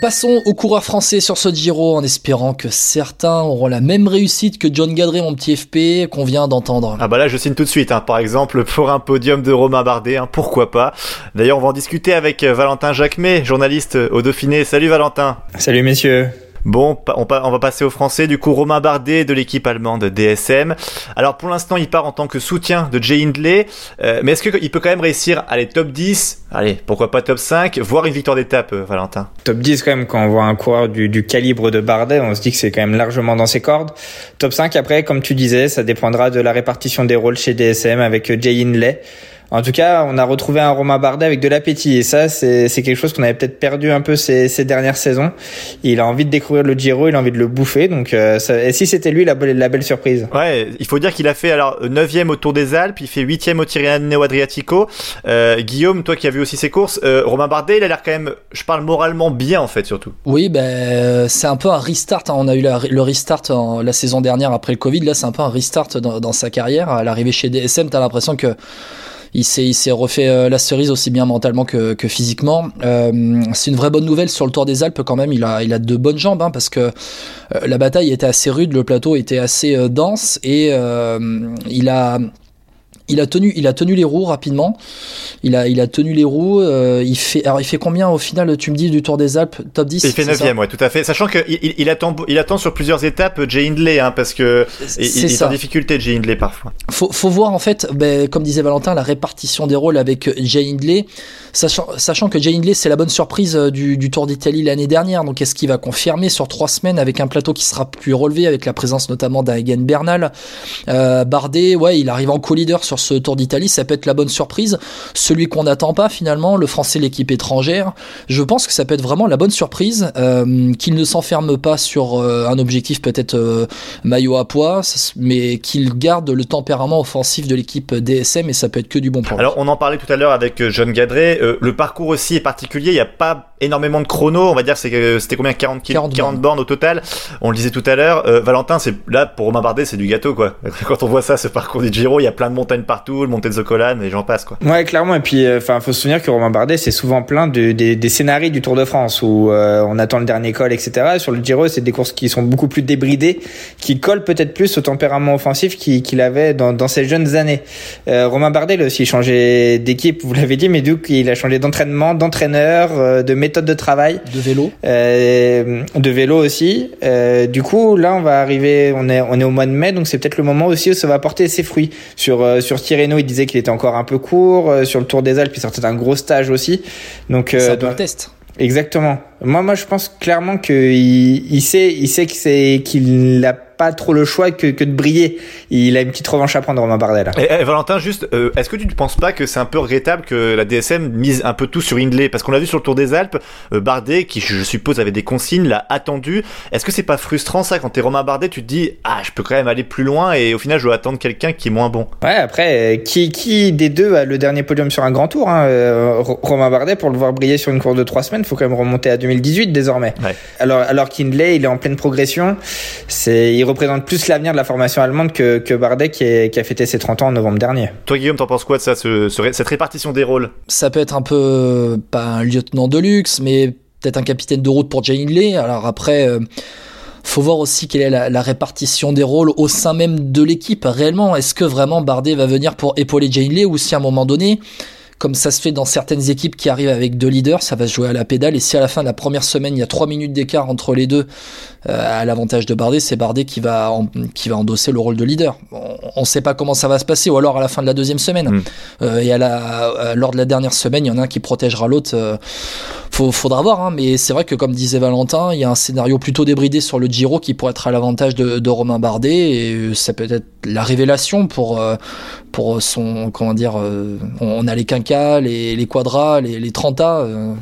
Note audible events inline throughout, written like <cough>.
Passons aux coureurs français sur ce Giro en espérant que certains auront la même réussite que John Gadret, mon petit FP, qu'on vient d'entendre. Ah bah là je signe tout de suite, hein. par exemple pour un podium de Romain Bardet, hein. pourquoi pas. D'ailleurs on va en discuter avec euh, Valentin Jacquemet, journaliste au Dauphiné. Salut Valentin. Salut messieurs. Bon, on, va passer au français. Du coup, Romain Bardet de l'équipe allemande DSM. Alors pour l'instant, il part en tant que soutien de Jay Hindley. Euh, mais est-ce qu'il peut quand même réussir à aller top 10 Allez, pourquoi pas top 5 Voire une victoire d'étape, euh, Valentin Top 10 quand même, quand on voit un coureur du, du calibre de Bardet, on se dit que c'est quand même largement dans ses cordes. Top 5 après, comme tu disais, ça dépendra de la répartition des rôles chez DSM avec Jay Hindley. En tout cas, on a retrouvé un Romain Bardet avec de l'appétit et ça, c'est quelque chose qu'on avait peut-être perdu un peu ces, ces, dernières saisons. Il a envie de découvrir le Giro, il a envie de le bouffer. Donc, euh, ça, et si c'était lui la, la, belle surprise? Ouais, il faut dire qu'il a fait alors 9e au Tour des Alpes, il fait 8e au Tirreno Adriatico. Euh, Guillaume, toi qui as vu aussi ses courses, euh, Romain Bardet, il a l'air quand même, je parle moralement bien en fait surtout. Oui, ben c'est un peu un restart. Hein. On a eu la, le restart en, la saison dernière après le Covid. Là, c'est un peu un restart dans, dans sa carrière. À l'arrivée chez DSM, t'as l'impression que il s'est refait euh, la cerise aussi bien mentalement que, que physiquement. Euh, c'est une vraie bonne nouvelle sur le Tour des Alpes quand même. Il a il de bonnes jambes hein, parce que euh, la bataille était assez rude, le plateau était assez dense et il a il a tenu, il a tenu les roues rapidement. Il a, il a tenu les roues. Euh, il fait, alors il fait combien au final Tu me dis du Tour des Alpes, top 10 Il fait 9 ouais, tout à fait. Sachant qu'il il, il, attend, il attend sur plusieurs étapes Jay Hindley, hein, parce que il, il est en difficulté Jay Hindley parfois. Faut, faut voir en fait, ben, comme disait Valentin, la répartition des rôles avec Jay Hindley, sachant, sachant que Jay Hindley c'est la bonne surprise euh, du, du Tour d'Italie l'année dernière. Donc est-ce qu'il va confirmer sur trois semaines avec un plateau qui sera plus relevé, avec la présence notamment d'Agen Bernal, euh, Bardet, ouais, il arrive en co-leader sur ce Tour d'Italie ça peut être la bonne surprise. Celui qu'on n'attend pas finalement, le français, l'équipe étrangère, je pense que ça peut être vraiment la bonne surprise, euh, qu'il ne s'enferme pas sur euh, un objectif peut-être euh, maillot à poids, mais qu'il garde le tempérament offensif de l'équipe DSM et ça peut être que du bon pour Alors on en parlait tout à l'heure avec John Gadret, le parcours aussi est particulier, il n'y a pas énormément de chrono, on va dire c'était combien 40, 40, 40 bornes. au total, on le disait tout à l'heure, Valentin c'est là pour Romain Bardet c'est du gâteau quoi. <laughs> Quand on voit ça, ce parcours du Giro, il y a plein de montagnes partout, le montée de Zocolan et j'en passe quoi. Ouais clairement et puis enfin faut se souvenir que Romain Bardet c'est souvent plein de, des, des scénarios du Tour de France où euh, on attend le dernier col etc. Sur le Giro c'est des courses qui sont beaucoup plus débridées, qui collent peut-être plus au tempérament offensif qu'il avait dans, dans ses jeunes années. Euh, Romain Bardet il a aussi changé d'équipe, vous l'avez dit, mais du coup il a changé d'entraînement, d'entraîneur, euh, de méthode de travail, de vélo, euh, de vélo aussi. Euh, du coup là on va arriver, on est on est au mois de mai donc c'est peut-être le moment aussi où ça va porter ses fruits. Sur sur Tirreno il disait qu'il était encore un peu court, sur le Tour des Alpes il sortait d'un gros stage aussi. Donc, euh, un test. Exactement. Moi, moi, je pense clairement qu'il il sait, il sait c'est qu'il a pas trop le choix que, que de briller. Il a une petite revanche à prendre, Romain Bardet. Là. Et, Valentin, juste, euh, est-ce que tu ne penses pas que c'est un peu regrettable que la DSM mise un peu tout sur Hindley? Parce qu'on l'a vu sur le Tour des Alpes, euh, Bardet, qui je suppose avait des consignes, l'a attendu. Est-ce que c'est pas frustrant ça quand t'es Romain Bardet, tu te dis ah je peux quand même aller plus loin et au final je dois attendre quelqu'un qui est moins bon. Ouais, après, euh, qui qui des deux a le dernier podium sur un grand tour hein, Romain Bardet pour le voir briller sur une course de trois semaines, faut quand même remonter à 2018 désormais. Ouais. Alors alors qu'Hindley il est en pleine progression, c'est représente plus l'avenir de la formation allemande que, que Bardet qui, est, qui, a fêté ses 30 ans en novembre dernier. Toi Guillaume, t'en penses quoi de ça, ce, ce, cette répartition des rôles? Ça peut être un peu, pas un lieutenant de luxe, mais peut-être un capitaine de route pour Jay Hindley. Alors après... Euh, faut voir aussi quelle est la, la, répartition des rôles au sein même de l'équipe réellement. Est-ce que vraiment Bardet va venir pour épauler Jay Hindley ou si à un moment donné comme ça se fait dans certaines équipes qui arrivent avec deux leaders, ça va se jouer à la pédale. Et si à la fin de la première semaine, il y a trois minutes d'écart entre les deux, à l'avantage de Bardet, c'est Bardet qui va, qui va endosser le rôle de leader. On ne sait pas comment ça va se passer, ou alors à la fin de la deuxième semaine. Mm. Euh, et à la, euh, lors de la dernière semaine, il y en a un qui protégera l'autre. Euh, faudra voir, hein, mais c'est vrai que comme disait Valentin, il y a un scénario plutôt débridé sur le Giro qui pourrait être à l'avantage de, de, Romain Bardet, et ça peut être la révélation pour, pour son, comment dire, on a les quinquas, les, les quadras, les, les 30 on,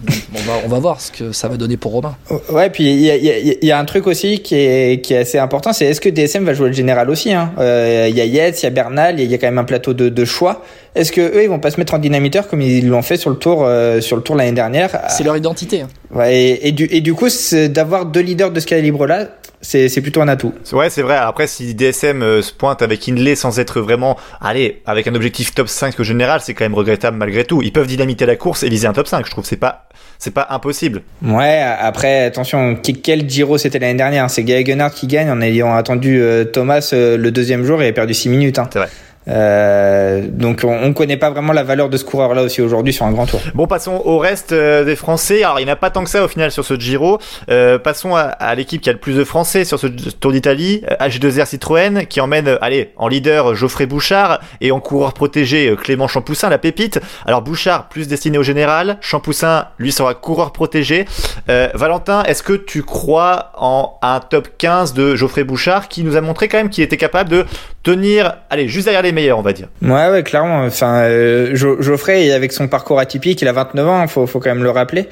va, on va voir ce que ça va donner pour Romain. Ouais, puis il y a, y, y a, un truc aussi aussi qui est, qui est assez important, c'est est-ce que DSM va jouer le général aussi hein? Euh, Il y a Yates, il y a Bernal, il y, a quand même un plateau de, de choix. Est-ce que eux ils vont pas se mettre en dynamiteur comme ils l'ont fait sur le tour euh, sur le tour l'année dernière? C'est leur identité. Hein. Ouais, et, et, du et du coup d'avoir deux leaders de ce calibre là, c'est plutôt un atout. Ouais, c'est vrai. Après si DSM euh, se pointe avec Inlay sans être vraiment allez, avec un objectif top 5 au général, c'est quand même regrettable malgré tout. Ils peuvent dynamiter la course et viser un top 5, je trouve c'est pas c'est pas impossible. Ouais, après attention, quel Giro c'était l'année dernière, c'est Gaël qui gagne en ayant attendu euh, Thomas le deuxième jour et a perdu 6 minutes hein. C'est vrai. Euh, donc on, on connaît pas vraiment la valeur de ce coureur là aussi aujourd'hui sur un grand tour. Bon passons au reste euh, des Français. Alors il n'y a pas tant que ça au final sur ce Giro. Euh, passons à, l'équipe qui a le plus de Français sur ce Tour d'Italie, H2R Citroën qui emmène allez en leader Geoffrey Bouchard et en coureur protégé Clément Champoussin la pépite. Alors Bouchard plus destiné au général, Champoussin lui sera coureur protégé. Valentin, est-ce que tu crois en un top 15 de Geoffrey Bouchard qui nous a montré quand même qu'il était capable de tenir allez juste derrière les meilleur, on va dire. Ouais, ouais, clairement. Enfin, euh, Geoffrey, avec son parcours atypique, il a 29 ans, faut, faut quand même le rappeler.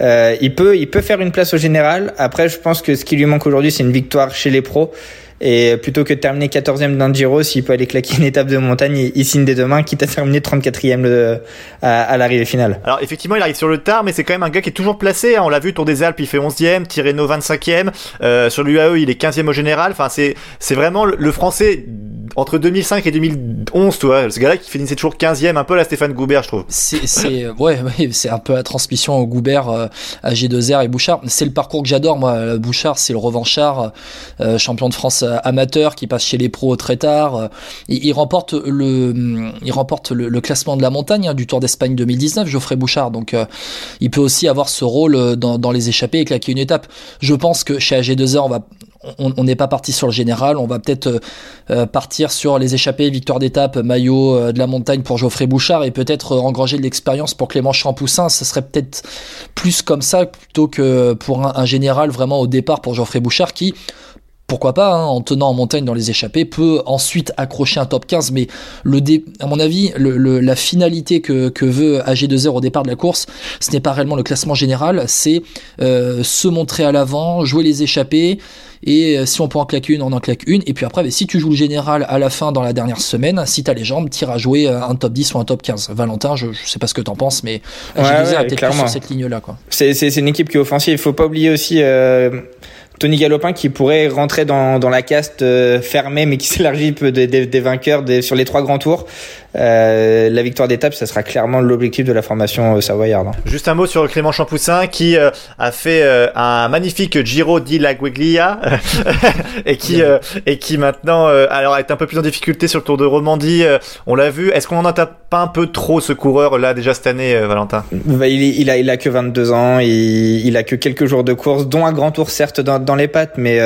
Euh, il peut, il peut faire une place au général. Après, je pense que ce qui lui manque aujourd'hui, c'est une victoire chez les pros. Et plutôt que de terminer 14e d'un Giro, s'il peut aller claquer une étape de montagne, il, signe des deux mains, quitte à terminer 34e le, à, à l'arrivée finale. Alors effectivement, il arrive sur le tard, mais c'est quand même un gars qui est toujours placé. Hein. On l'a vu, Tour des Alpes, il fait 11e, Tirreno 25e. Euh, sur l'UAE, il est 15e au général. Enfin, c'est, c'est vraiment le, français entre 2005 et 2011, tu vois. Ce gars-là qui finissait toujours 15e, un peu la Stéphane Goubert, je trouve. C'est, ouais, <laughs> ouais c'est un peu la transmission Goubert euh, à G2R et Bouchard. C'est le parcours que j'adore, moi. Bouchard, c'est le revanchard, euh, champion de France amateur qui passe chez les pros très tard. Il, il remporte le, il remporte le, classement de la montagne hein, du Tour d'Espagne 2019, Geoffrey Bouchard. Donc, euh, il peut aussi avoir ce rôle dans, dans les échappées et claquer une étape. Je pense que chez AG2R, on va, on n'est pas parti sur le général, on va peut-être euh, euh, partir sur les échappées, victoire d'étape, maillot de la montagne pour Geoffrey Bouchard et peut-être engranger de l'expérience pour Clément Champoussin. Ce serait peut-être plus comme ça plutôt que pour un, général vraiment au départ pour Geoffrey Bouchard qui pourquoi pas, hein, en tenant en montagne dans les échappées, peut ensuite accrocher un top 15. Mais le dé, à mon avis, le, la finalité que, que veut AG2R au départ de la course, ce n'est pas réellement le classement général, c'est euh, se montrer à l'avant, jouer les échappées. Et euh, si on peut en claquer une, on en claque une. Et puis après, si tu joues le général à la fin dans la dernière semaine, si t'as les jambes, tire à jouer euh, un top 10 ou un top 15. Valentin, je, je sais pas ce que t'en penses, mais ouais, AG2R ouais, peut-être sur cette ligne-là. C'est une équipe qui est offensive. Il faut pas oublier aussi euh, Tony Galopin qui pourrait rentrer dans, dans la caste euh, fermée mais qui <laughs> s'élargit peu des, des, des vainqueurs sur les trois grands tours. Euh, la victoire d'étape, ça sera clairement l'objectif de la formation euh, savoyarde. Juste un mot sur Clément Champoussin qui euh, a fait euh, un magnifique Giro di la Guiglia <laughs> et qui et qui maintenant alors est un peu plus en difficulté sur le Tour de Romandie. on l'a vu. Est-ce qu'on en a pas un peu trop ce coureur là déjà cette année, Valentin? Bah, il, il, a il a que 22 ans. Il, il a que quelques jours de course, dont un grand tour certes dans, dans les pattes, mais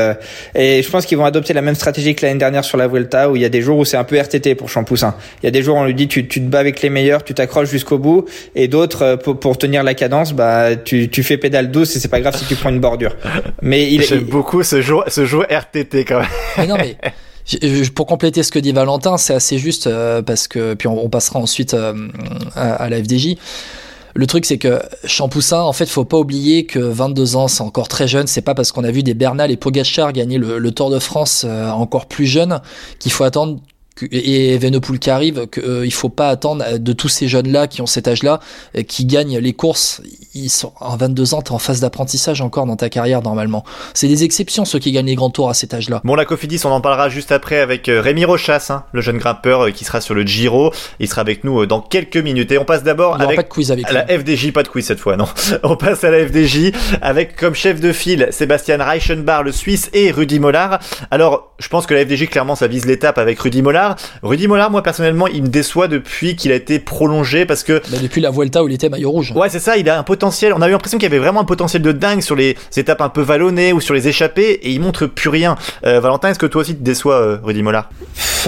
et je pense qu'ils vont adopter la même stratégie que l'année dernière sur la Vuelta où il y a des jours où c'est un peu RTT pour Champoussin. Il y a des jours on lui dit tu, tu te bats avec les meilleurs, tu t'accroches jusqu'au bout, et d'autres pour, pour, tenir la cadence, bah tu, tu fais pédale douce et c'est pas grave si tu prends une bordure. Mais il j'aime beaucoup ce jour ce jour RTT quand même. Mais non mais pour compléter ce que dit Valentin, c'est assez juste euh, parce que puis on, on passera ensuite euh, à, à, la FDJ. Le truc, c'est que Champoussin, en fait, faut pas oublier que 22 ans, c'est encore très jeune. C'est pas parce qu'on a vu des Bernal et Pogachar gagner le, le Tour de France euh, encore plus jeune qu'il faut attendre et Evenepoel qui arrive, qu'il euh, il faut pas attendre de tous ces jeunes-là qui ont cet âge-là, euh, qui gagnent les courses. Ils sont en 22 ans, t'es en phase d'apprentissage encore dans ta carrière normalement. C'est des exceptions ceux qui gagnent les grands tours à cet âge-là. Bon, la Cofidis, on en parlera juste après avec euh, Rémi Rochas, hein, le jeune grimpeur euh, qui sera sur le Giro. Il sera avec nous dans quelques minutes. Et on passe d'abord avec pas de quiz avec la FDJ, pas de quiz cette fois, non. <laughs> on passe à la FDJ avec comme chef de file Sébastien Reichenbach, le Suisse, et Rudy Mollard. Alors, je pense que la FDJ clairement ça vise l'étape avec Rudy Mollard. Rudy Mollard, moi personnellement, il me déçoit depuis qu'il a été prolongé parce que bah, depuis la Vuelta où il était maillot rouge. Ouais, c'est ça. Il a un potentiel. On a eu l'impression qu'il y avait vraiment un potentiel de dingue sur les étapes un peu vallonnées ou sur les échappées et il montre plus rien. Euh, Valentin, est-ce que toi aussi te déçoit euh, Rudy Mollard?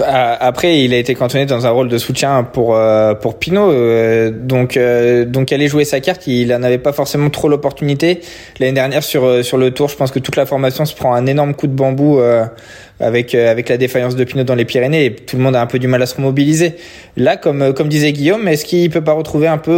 Après, il a été cantonné dans un rôle de soutien pour euh, pour Pinot, euh, donc euh, donc aller jouer sa carte, il en avait pas forcément trop l'opportunité l'année dernière sur sur le Tour. Je pense que toute la formation se prend un énorme coup de bambou avec avec la défaillance de Pinot dans les Pyrénées. Et tout le monde a un peu du mal à se remobiliser. Là, comme comme disait Guillaume, est-ce qu'il peut pas retrouver un peu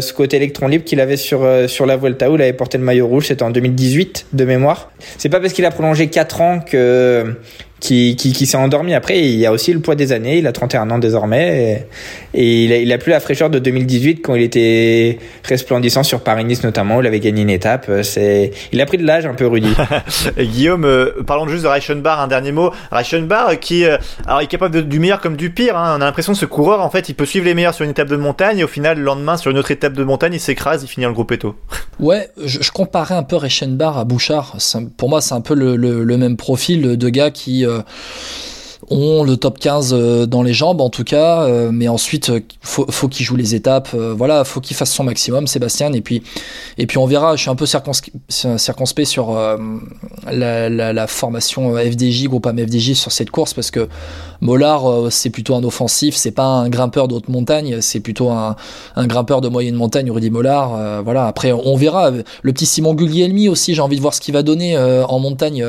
ce côté électron libre qu'il avait sur sur la Vuelta où il avait porté le maillot rouge, c'était en 2018 de mémoire? C'est pas parce qu'il a prolongé 4 ans que qui, qui, qui s'est endormi. Après, il y a aussi le poids des années. Il a 31 ans désormais. Et, il, a, il a plus la fraîcheur de 2018 quand il était resplendissant sur Paris-Nice notamment. Où il avait gagné une étape. C'est, il a pris de l'âge un peu, Rudy. <laughs> Guillaume, euh, parlons juste de Reichenbach, un dernier mot. Reichenbach qui euh, alors, est capable du meilleur comme du pire. Hein. On a l'impression que ce coureur, en fait, il peut suivre les meilleurs sur une étape de montagne. Et au final, le lendemain, sur une autre étape de montagne, il s'écrase, il finit le gros péto. <laughs> Ouais, je, je comparais un peu Reichenbach à Bouchard. Pour moi, c'est un peu le, le, le, même profil de gars qui euh, ont le top 15 euh, dans les jambes en tout cas, euh, mais ensuite faut, faut qu'il joue les étapes, voilà, faut qu'il fasse son maximum, Sébastien, et puis et puis on verra. Je suis un peu circonspect sur la, formation FDJ, groupe FDJ sur cette course parce que Mollard, euh, c'est plutôt un offensif, c'est pas un grimpeur de haute montagne, c'est plutôt un, grimpeur de moyenne montagne, Rudy Mollard. Euh, voilà. Après, on verra. Le petit Simon Guglielmi aussi, j'ai envie de voir ce qu'il va donner euh, en montagne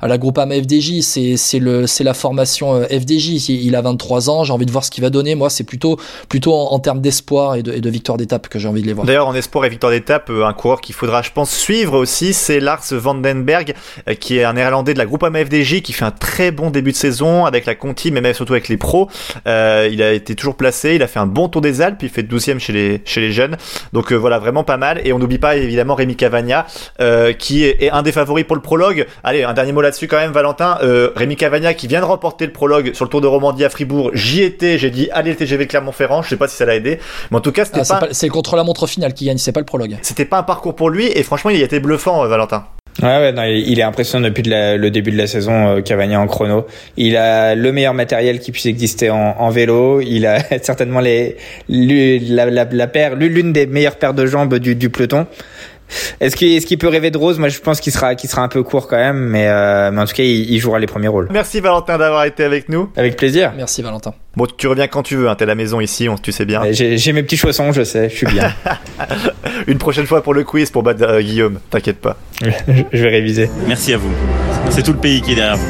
à la FDJ. C'est c'est le c'est la formation FDJ. Il a 23 ans, j'ai envie de voir ce qu'il va donner. Moi, c'est plutôt plutôt en, termes d'espoir et de, et de victoire d'étape que j'ai envie de les voir. D'ailleurs, en espoir et victoire d'étape, un coureur qu'il faudra, je pense, suivre aussi, c'est Lars Vandenberg, qui est un néerlandais de la Groupama FDJ, qui fait un très bon début de saison avec la Conti mais même surtout avec les pros. Euh, il a été toujours placé, il a fait un bon tour des Alpes, il fait 12e chez les, chez les jeunes. Donc euh, voilà, vraiment pas mal. Et on n'oublie pas évidemment Rémi Cavagna, euh, qui est, un des favoris pour le prologue. Allez, un dernier mot là-dessus quand même, Valentin. Rémi Cavagna qui vient de remporter le prologue sur le Tour de Romandie à Fribourg. J'y étais, j'ai dit allez le TGV Clermont-Ferrand. Je sais pas si ça l'a aidé, mais en tout cas c'était ah, pas. C'est contre la montre finale qui gagne, c'est pas le prologue. C'était pas un parcours pour lui et franchement il a été bluffant, Valentin. Ouais, ouais non, il est impressionnant depuis le début de la saison, euh, Cavagna en chrono. Il a le meilleur matériel qui puisse exister en, en vélo. Il a <laughs> certainement les, la, la, la paire, l'une des meilleures paires de jambes du, du peloton. Est-ce qu'il est peut rêver de rose? Moi, je pense qu'il sera, qu'il sera un peu court quand même, mais, euh, mais en tout cas, il, il, jouera les premiers rôles. Merci Valentin d'avoir été avec nous. Avec plaisir. Merci Valentin. Bon, tu reviens quand tu veux. Hein, T'es à la maison ici, on, tu sais bien. J'ai mes petits chaussons, je sais, je suis bien. <laughs> Une prochaine fois pour le quiz pour battre euh, Guillaume. T'inquiète pas. <laughs> je vais réviser. Merci à vous. C'est tout le pays qui est derrière vous.